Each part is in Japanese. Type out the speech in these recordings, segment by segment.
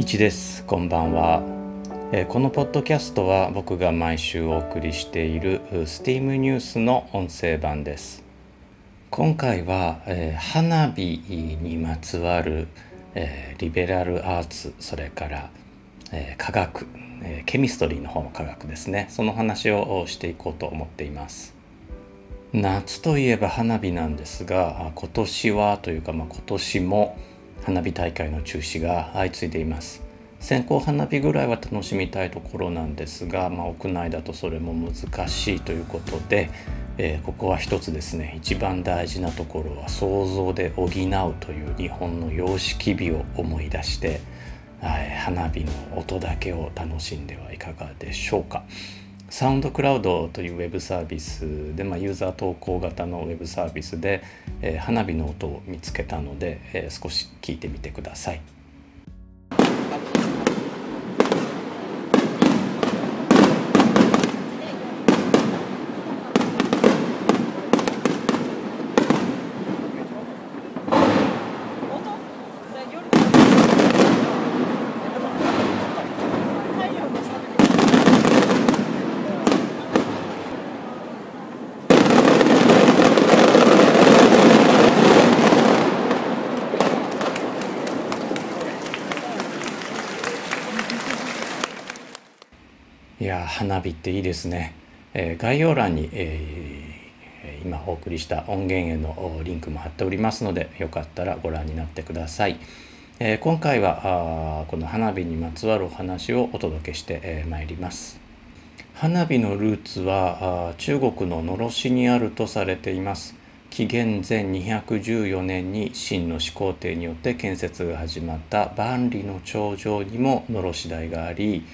一です。こんばんは、えー、このポッドキャストは僕が毎週お送りしている STEAM ニュースの音声版です。今回は、えー、花火にまつわる、えー、リベラルアーツそれから、え科学、えケミストリーの方の科学ですね。その話をしていこうと思っています。夏といえば花火なんですが今年はというか、まあ、今年も花火大会の中止が相次いでいます線香花火ぐらいは楽しみたいところなんですが、まあ、屋内だとそれも難しいということで、えー、ここは一つですね一番大事なところは想像で補うという日本の様式美を思い出して、はい、花火の音だけを楽しんではいかがでしょうか。サウンドクラウドというウェブサービスで、まあ、ユーザー投稿型のウェブサービスで、えー、花火の音を見つけたので、えー、少し聞いてみてください。いや花火っていいですね、えー、概要欄に、えー、今お送りした音源へのリンクも貼っておりますのでよかったらご覧になってください、えー、今回はあこの花火にまつわるお話をお届けしてまい、えー、ります。花火のルーツは中国ののろしにあるとされています。紀元前214年に秦の始皇帝によって建設が始まった万里の長城にものろし台があり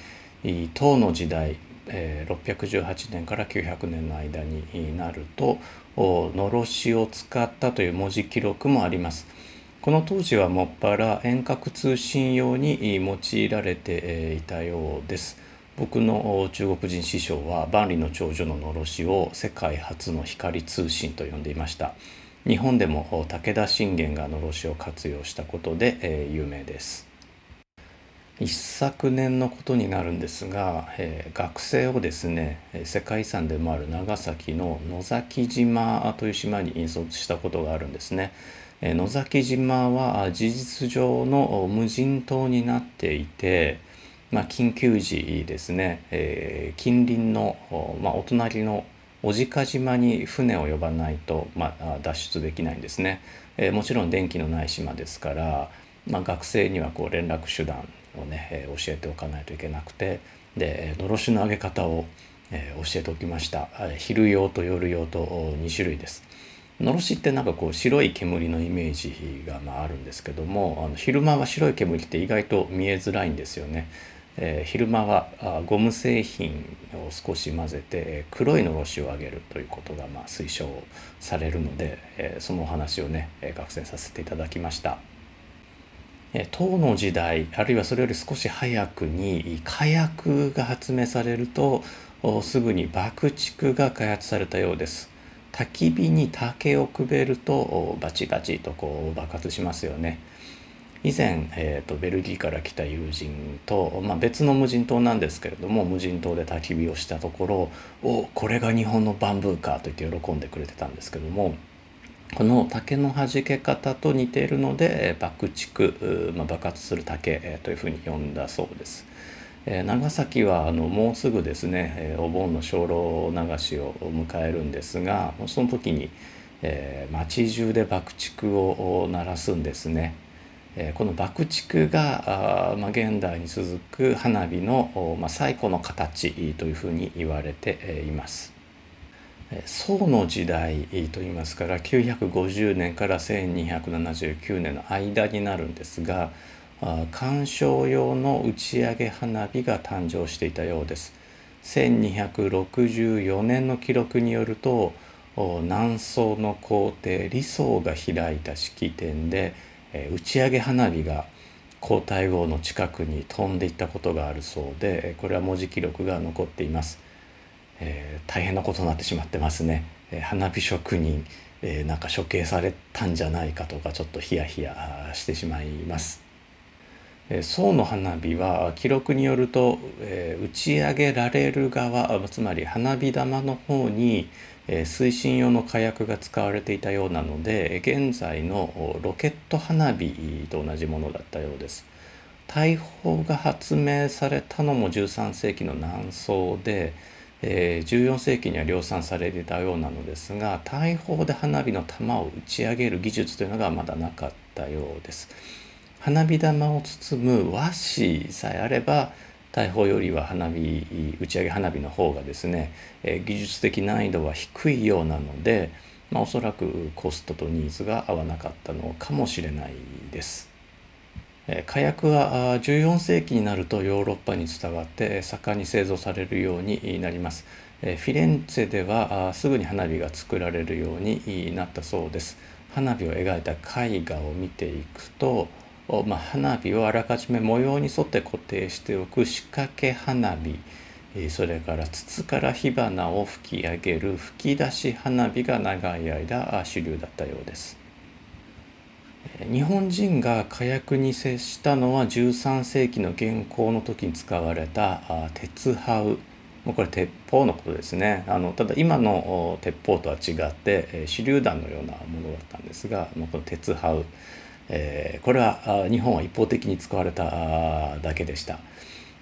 唐の時代618年から900年の間になるとのろしを使ったという文字記録もあります。この当時はもっぱら遠隔通信用に用いられていたようです。僕の中国人師匠は万里の長女ののろしを世界初の光通信と呼んでいました。日本でも武田信玄がのろしを活用したことで有名です。一昨年のことになるんですが、えー、学生をですね世界遺産でもある長崎の野崎島という島に引率したことがあるんですね。えー、野崎島は事実上の無人島になっていて、まあ、緊急時ですね、えー、近隣の、まあ、お隣の小値賀島に船を呼ばないと、まあ、脱出できないんですね。えー、もちろん電気のない島ですから、まあ、学生にはこう連絡手段をね、え教えておかないといけなくてでのろしの上げ方を、え教えておきました昼用と夜用と2種類です。のろしってなんかこう白い煙のイメージがまああるんですけどもあの昼間は白い煙って意外と見えづらいんですよね。えー、昼間はあゴム製品を少し混ぜて黒いのろしを上げるということがまあ推奨されるので、えー、そのお話をね学生させていただきました。唐の時代あるいはそれより少し早くに火薬が発明されるとすぐに爆竹が開発されたようです。焚き火に竹をくべるとバチバチとこう爆発しますよね。以前、えーと、ベルギーから来た友人と、まあ、別の無人島なんですけれども無人島で焚き火をしたところ「おこれが日本のバンブーか」と言って喜んでくれてたんですけどもこの竹の弾け方と似ているので爆竹、まあ、爆発する竹というふうに呼んだそうです。長崎はあのもうすぐですねお盆の精霊流しを迎えるんですがその時に、えー、町中で爆竹を鳴らすんですね。この爆竹があ、まあ、現代に続く花火の、まあ、最古の形というふうに言われています。宋の時代といいますから950年から1279年の間になるんですが鑑賞用の打ち上げ花火が誕生していたようです。1264年の記録によると南宋の皇帝李宗が開いた式典で打ち上げ花火が皇太后の近くに飛んでいったことがあるそうでこれは文字記録が残っています。えー、大変なことになってしまってますね。えー、花火職人、えー、なんか処刑されたんじゃないかとかちょっとヒヤヒヤしてしまいます。宋の花火は記録によると、え打ち上げられる側つまり花火玉の方に、え推進用の火薬が使われていたようなので現在のロケット花火と同じものだったようです。大砲が発明されたのも13世紀の南宋で、え14世紀には量産されていたようなのですが大砲で花火の玉を打ち上げる技術というのがまだなかったようです。花火玉を包む和紙さえあれば大砲よりは花火打ち上げ花火の方がですね、え技術的難易度は低いようなので、まあ、おそらくコストとニーズが合わなかったのかもしれないです。火薬は14世紀になるとヨーロッパに伝わって盛んに製造されるようになります。フィレンツェではすぐに花火が作られるようになったそうです。花火を描いた絵画を見ていくとまあ、花火をあらかじめ模様に沿って固定しておく仕掛け花火それから筒から火花を吹き上げる吹き出し花火が長い間主流だったようです日本人が火薬に接したのは13世紀の元寇の時に使われた鉄炮もうこれ鉄砲のことですねあのただ今の鉄砲とは違って手榴弾のようなものだったんですがこの鉄炮え、これは日本は一方的に使われただけでした。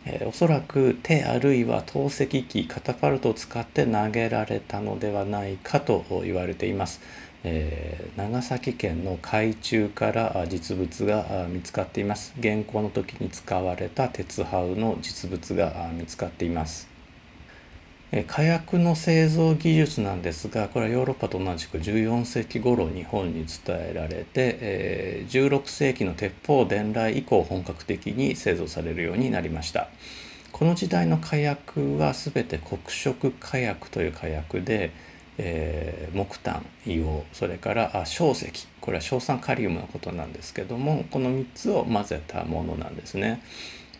え、おそらく手あるいは投石機カタパルトを使って投げられたのではないかと言われています。えー、長崎県の海中から実物が見つかっています。原稿の時に使われた鉄ハの実物が見つかっています。火薬の製造技術なんですがこれはヨーロッパと同じく14世紀頃日本に伝えられて16世紀の鉄砲伝来以降本格的に製造されるようになりましたこの時代の火薬は全て黒色火薬という火薬で、えー、木炭硫黄それから硝石。これは硝酸カリウムのことなんですけどもこの3つを混ぜたものなんですね。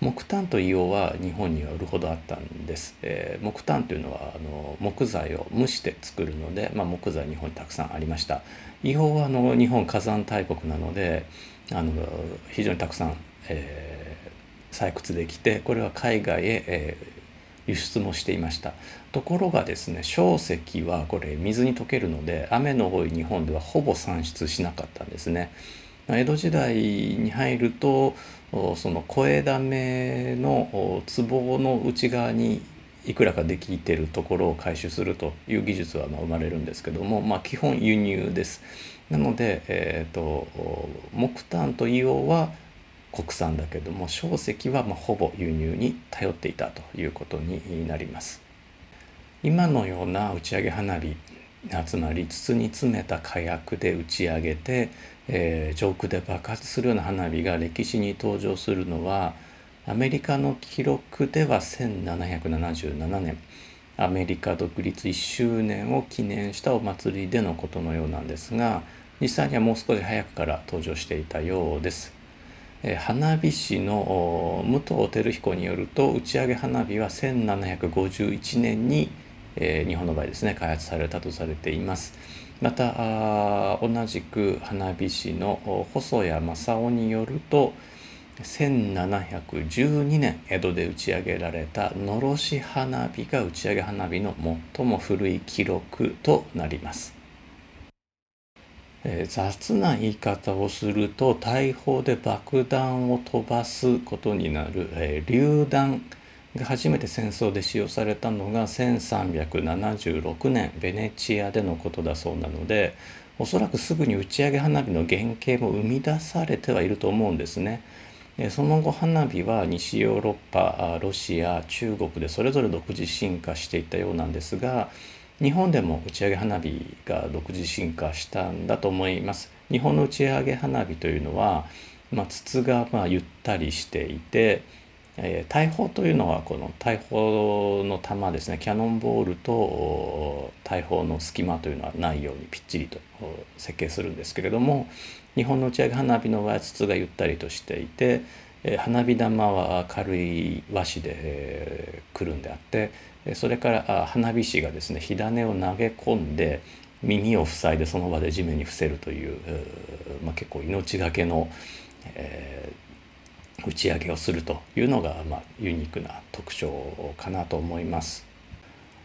木炭と硫黄は日本には売るほどあったんです、えー、木炭というのはあの木材を蒸して作るので、まあ、木材日本にたくさんありました。硫黄はあの日本火山大国なのであの非常にたくさん、えー、採掘できてこれは海外へ、えー、輸出もしていましたところがですね硝石はこれ水に溶けるので雨の多い日本ではほぼ産出しなかったんですね江戸時代に入るとその声だめの壺の内側にいくらかできてるところを回収するという技術はま生まれるんですけども、まあ、基本輸入です。なので、えーと、木炭と硫黄は国産だけども硝石はまほぼ輸入に頼っていたということになります。今のような打ち上げ花火つまり筒に詰めた火薬で打ち上げてえー、上空で爆発するような花火が歴史に登場するのはアメリカの記録では1777年アメリカ独立1周年を記念したお祭りでのことのようなんですが実際にはもう少し早くから登場していたようです。花火師の武藤照彦によると打ち上げ花火は1751年に、え、日本の場合ですね開発されたとされています。また同じく花火師の細谷正夫によると1712年江戸で打ち上げられたのろし花火が打ち上げ花火の最も古い記録となります。えー、雑な言い方をすると大砲で爆弾を飛ばすことになる、えー、榴弾が初めて戦争で使用されたのが1376年ベネチアでのことだそうなのでおそらくすぐに打ち上げ花火の原型も生み出されてはいると思うんですね。その後花火は西ヨーロッパロシア中国でそれぞれ独自進化していったようなんですが日本でも打ち上げ花火が独自進化したんだと思います。日本の打ち上げ花火というのは、まあ、筒がまあゆったりしていてえー、大砲というのはこの大砲の弾ですねキャノンボールと大砲の隙間というのはないようにぴっちりと設計するんですけれども日本の打ち上げ花火の場合は筒がゆったりとしていて、え、花火玉は軽い和紙で、えー、くるんであってそれから花火師がですね火種を投げ込んで耳を塞いでその場で地面に伏せるという、まあ、結構命がけの、えー打ち上げをするというのが、まあ、ユニークな特徴かなと思います。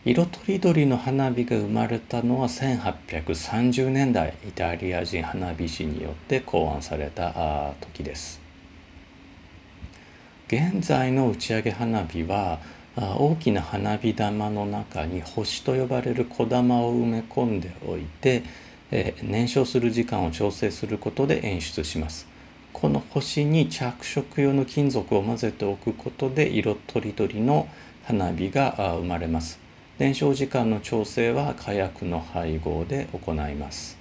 色とりどりの花火が生まれたのは1830年代イタリア人花火師によって考案された時です。現在の打ち上げ花火は大きな花火玉の中に星と呼ばれる小玉を埋め込んでおいてえ燃焼する時間を調整することで演出します。この星に着色用の金属を混ぜておくことで色とりどりの花火が生まれます。燃焼時間の調整は火薬の配合で行います。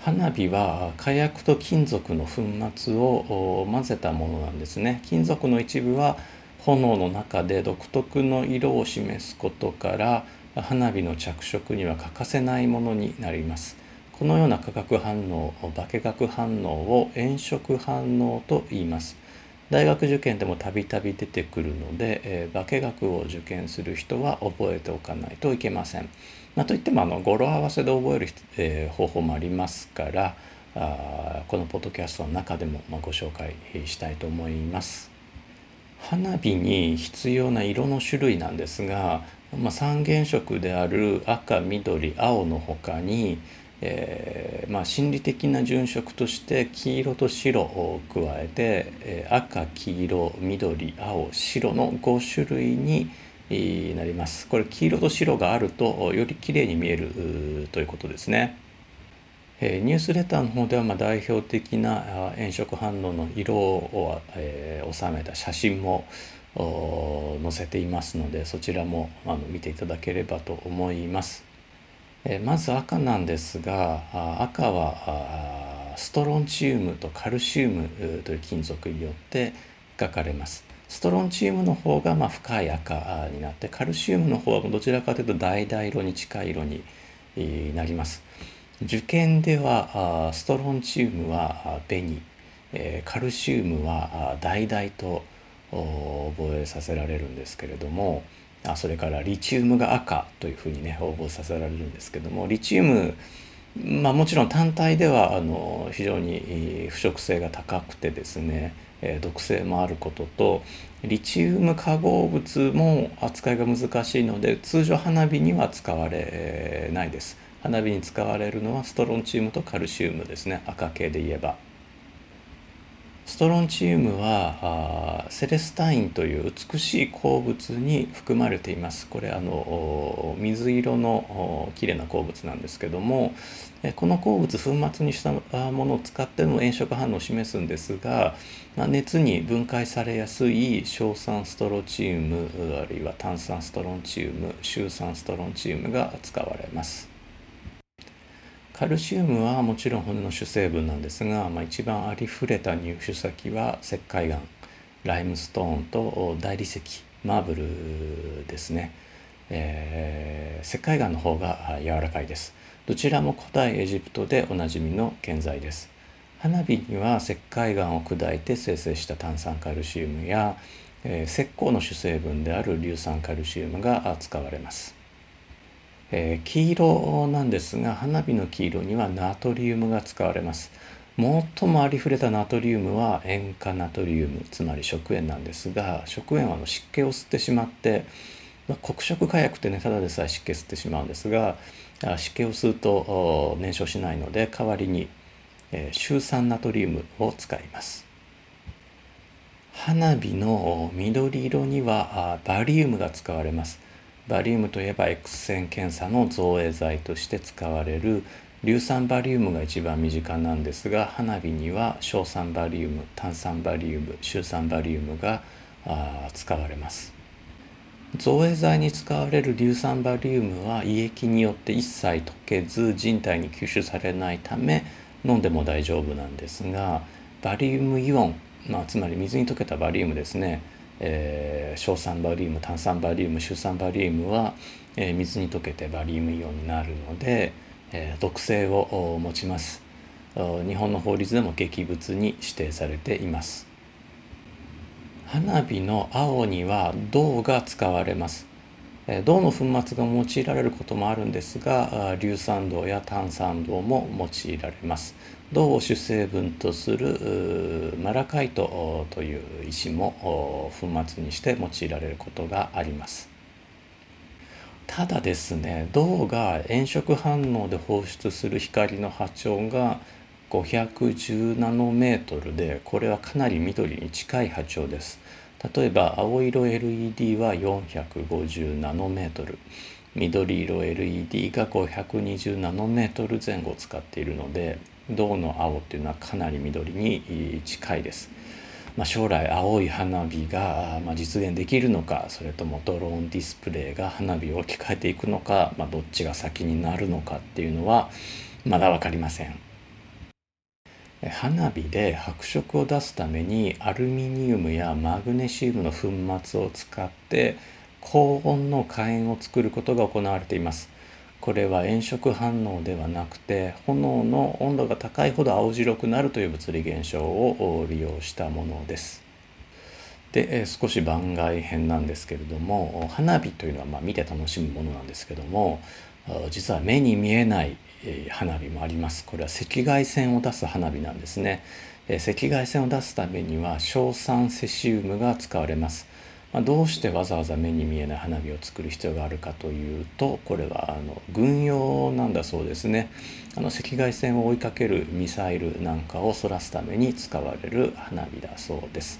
花火は火薬と金属の粉末を混ぜたものなんですね。金属の一部は炎の中で独特の色を示すことから花火の着色には欠かせないものになります。このような化学反応化学反応を炎色反応と言います。大学受験でもたびたび出てくるので、えー、化学を受験する人は覚えておかないといけません、まあ、といってもあの語呂合わせで覚える、えー、方法もありますからあこのポッドキャストの中でも、まあ、ご紹介したいと思います。花火に必要な色の種類なんですが、まあ、三原色である赤緑青の他にえー、まあ、心理的な順色として黄色と白を加えて、えー、赤黄色緑青白の5種類になります。これ黄色と白があるとより綺麗に見えるということですね、え、ニュースレターの方ではま代表的な炎色反応の色を、え収めた写真も載せていますのでそちらもあの見ていただければと思いますえまず赤なんですが赤はストロンチウムとカルシウムという金属によって書かれます。ストロンチウムの方がま深い赤になってカルシウムの方はどちらかというと橙色に近い色になります。受験ではストロンチウムは紅。カルシウムは橙と覚えさせられるんですけれどもあそれからリチウムが赤というふうにね応募させられるんですけどもリチウムまあもちろん単体ではあの非常に腐食性が高くてですね毒性もあることとリチウム化合物も扱いが難しいので通常花火には使われないです。花火に使われるのはストロンチウムとカルシウムですね。赤系で言えば。ストロンチウムはセレスタインという美しい鉱物に含まれています。これあの水色の綺麗な鉱物なんですけどもこの鉱物粉末にしたものを使っての炎色反応を示すんですがま熱に分解されやすい硝酸ストロチウムあるいは炭酸ストロンチウム臭酸ストロンチウムが使われます。カルシウムはもちろん骨の主成分なんですが、まあ、一番ありふれた入手先は石灰岩ライムストーンと大理石マーブルですね、えー、石灰岩の方が柔らかいです。どちらも古代エジプトでおなじみの建材です。花火には石灰岩を砕いて生成した炭酸カルシウムや、えー、石膏の主成分である硫酸カルシウムが使われます。えー、黄色なんですが花火の黄色にはナトリウムが使われます。最もありふれたナトリウムは塩化ナトリウムつまり食塩なんですが食塩はの湿気を吸ってしまって、まあ、黒色火薬ってねただでさえ湿気吸ってしまうんですが湿気を吸うと燃焼しないので代わりに、えー、臭酸ナトリウムを使います。花火の緑色にはバリウムが使われます。バリウムといえば X 線検査の造影剤として使われる硫酸バリウムが一番身近なんですが花火には硝酸バリウム炭酸バリウム臭酸バリウムが使われます。造影剤に使われる硫酸バリウムは胃液によって一切溶けず人体に吸収されないため飲んでも大丈夫なんですがバリウムイオン、まあ、つまり水に溶けたバリウムですね。えー、硝酸バリウム炭酸バリウム臭酸バリウムは、えー、水に溶けてバリウムイオンになるので、えー、毒性を持ちます。日本の法律でも劇物に指定されています。花火の青には銅が使われます。銅の粉末が用いられることもあるんですが硫酸銅や炭酸銅も用いられます。銅を主成分とするマラカイトという石も粉末にして用いられることがあります。ただですね銅が炎色反応で放出する光の波長が510ナノメートルでこれはかなり緑に近い波長です。例えば青色 LED は450ナノメートル緑色 LED が520ナノメートル前後使っているので銅の青っていうのはかなり緑に近いです。まあ、将来青い花火が、ま実現できるのかそれともドローンディスプレイが花火を置き換えていくのか、まあ、どっちが先になるのかっていうのはまだ分かりません。花火で白色を出すためにアルミニウムやマグネシウムの粉末を使って高温の火炎を作ることが行われています。これは炎色反応ではなくて炎の温度が高いほど青白くなるという物理現象を利用したものです。で少し番外編なんですけれども花火というのはま見て楽しむものなんですけども実は目に見えない花火もあります。これは赤外線を出す花火なんですね。赤外線を出すためには硝酸セシウムが使われます。まあ、どうしてわざわざ目に見えない花火を作る必要があるかというとこれはあの軍用なんだそうですね。あの赤外線を追いかけるミサイルなんかをそらすために使われる花火だそうです。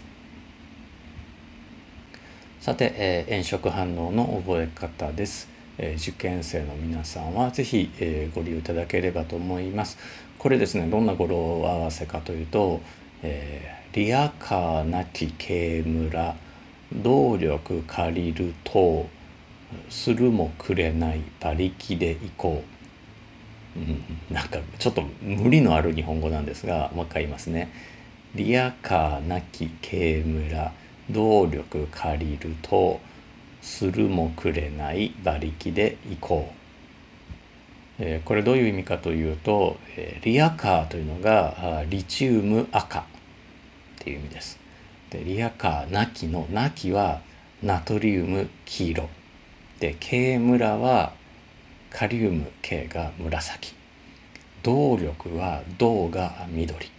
さて、えー、炎色反応の覚え方です、えー、受験生の皆さんは是非、えー、ご利用いただければと思います。これですねどんな語呂合わせかというと、えー、リアカーなき慶村動力借りるとするもくれない馬力で行こう、うん、なんかちょっと無理のある日本語なんですがもう一回言いますね。リアカーなき軽村動力借りるとするもくれない馬力で行こう。えこれどういう意味かというと、えリアカーというのがリチウム赤っていう意味です。でリアカーナキのナキはナトリウム黄色。で K 村はカリウム K が紫。動力は銅が緑、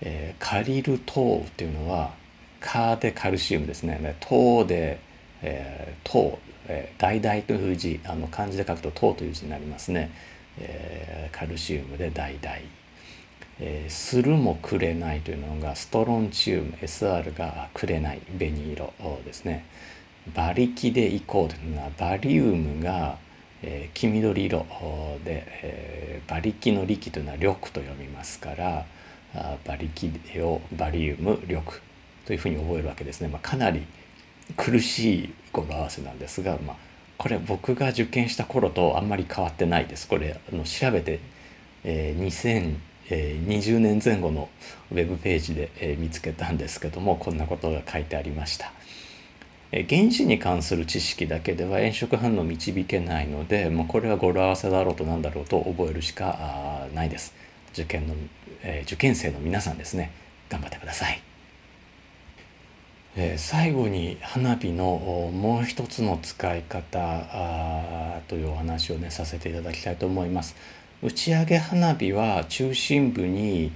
えー、カリル糖っていうのはカーでカルシウムですね。糖で、えー、糖、えー、橙という字あの漢字で書くと糖という字になりますね、えー、カルシウムで橙えー、するもくれないというのがストロンチウム SR がくれない紅色ですね。馬力でいこうというのはバリウムが、えー、黄緑色で、えー、馬力の力というのは力と読みますから馬力をバリウム力というふうに覚えるわけですね、まあ、かなり苦しい語呂合わせなんですが、まあ、これ僕が受験した頃とあんまり変わってないですこれあの調べて、えー、2020年前後のウェブページで、え見つけたんですけどもこんなことが書いてありました。え原子に関する知識だけでは炎色反応を導けないのでもうこれは語呂合わせだろうと何だろうと覚えるしかないです。受験の、え受験生の皆さんですね頑張ってください。え最後に花火のもう一つの使い方というお話をねさせていただきたいと思います。打ち上げ花火は中心部に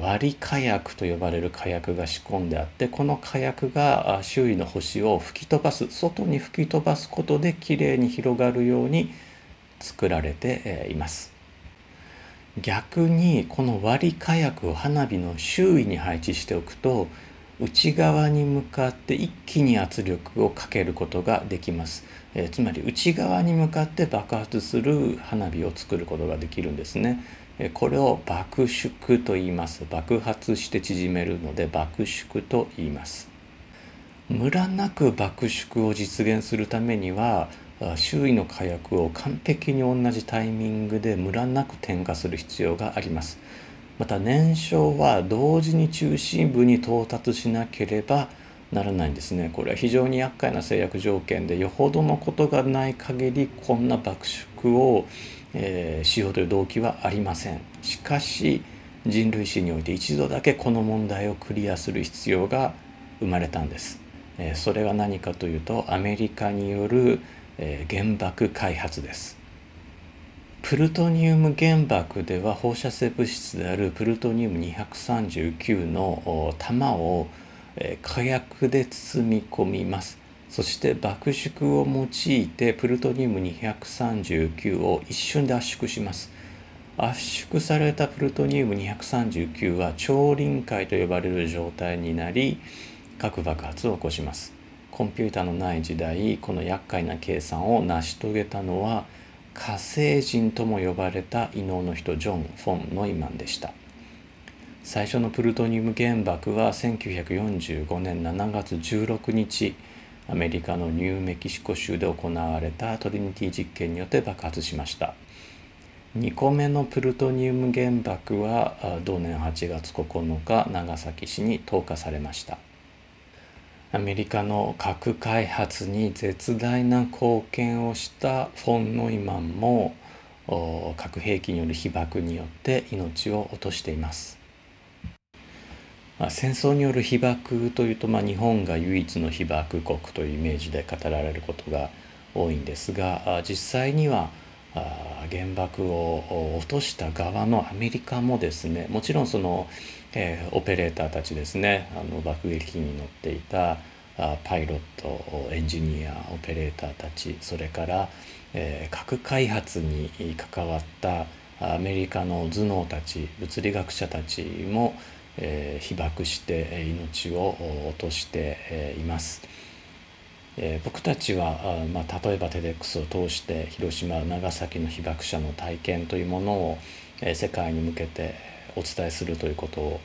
割り火薬と呼ばれる火薬が仕込んであってこの火薬が周囲の星を吹き飛ばす外に吹き飛ばすことできれいに広がるように作られています逆にこの割り火薬を花火の周囲に配置しておくと内側に向かって一気に圧力をかけることができます、えー、つまり内側に向かって爆発する花火を作ることができるんですね、えー、これを爆縮と言います。爆発して縮めるので爆縮と言います。ムラなく爆縮を実現するためには周囲の火薬を完璧に同じタイミングでムラなく点火する必要があります。また燃焼は同時に中心部に到達しなければならないんですね。これは非常に厄介な制約条件でよほどのことがない限りこんな爆縮を、えー、しようという動機はありません。しかし人類史において一度だけこの問題をクリアする必要が生まれたんです、えー、それは何かというとアメリカによるえー、原爆開発です。プルトニウム原爆では放射性物質であるプルトニウム239の弾を、火薬で包み込みます。そして爆縮を用いてプルトニウム239を一瞬で圧縮します。圧縮されたプルトニウム239は超臨界と呼ばれる状態になり核爆発を起こします。コンピューターのない時代この厄介な計算を成し遂げたのは火星人とも呼ばれた異能の人ジョン・フォン・ノイマンでした。最初のプルトニウム原爆は1945年7月16日アメリカのニューメキシコ州で行われたトリニティ実験によって爆発しました。2個目のプルトニウム原爆は同年8月9日長崎市に投下されました。アメリカの核開発に絶大な貢献をしたフォン・ノイマンも核兵器による被爆によって命を落としています。まあ、戦争による被爆というと、まあ、日本が唯一の被爆国というイメージで語られることが多いんですが実際には原爆を落とした側のアメリカもですねもちろんその、えー、オペレーターたちですねあの爆撃機に乗っていたあパイロットエンジニアオペレーターたちそれから、えー、核開発に関わったアメリカの頭脳たち物理学者たちも、えー、被爆して命を落としています。えー、僕たちはあ、まあ、例えばテデックスを通して広島長崎の被爆者の体験というものを、えー、世界に向けてお伝えするということを、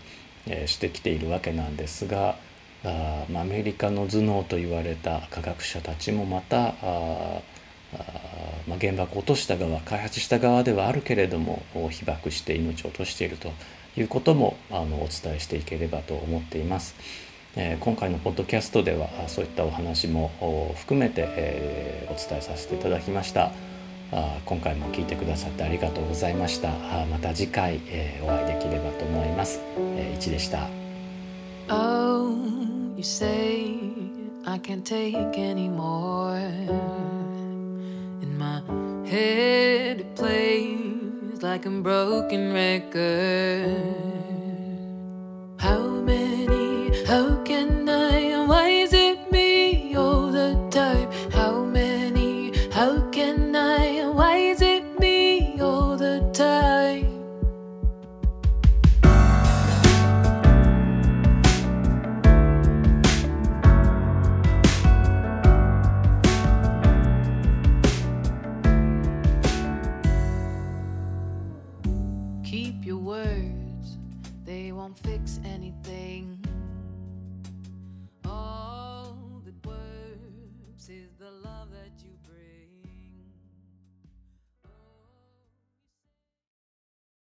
えー、してきているわけなんですがあ、まあ、アメリカの頭脳と言われた科学者たちもまたああ、まあ、原爆を落とした側開発した側ではあるけれども被爆して命を落としているということもあのお伝えしていければと思っています。え、今回のポッドキャストではそういったお話も含めて、え、お伝えさせていただきました。あ今回も聞いてくださってありがとうございました。あまた次回、え、お会いできればと思います、えー、でした。Oh, you say I can't take anymore. In my head it plays like a broken record.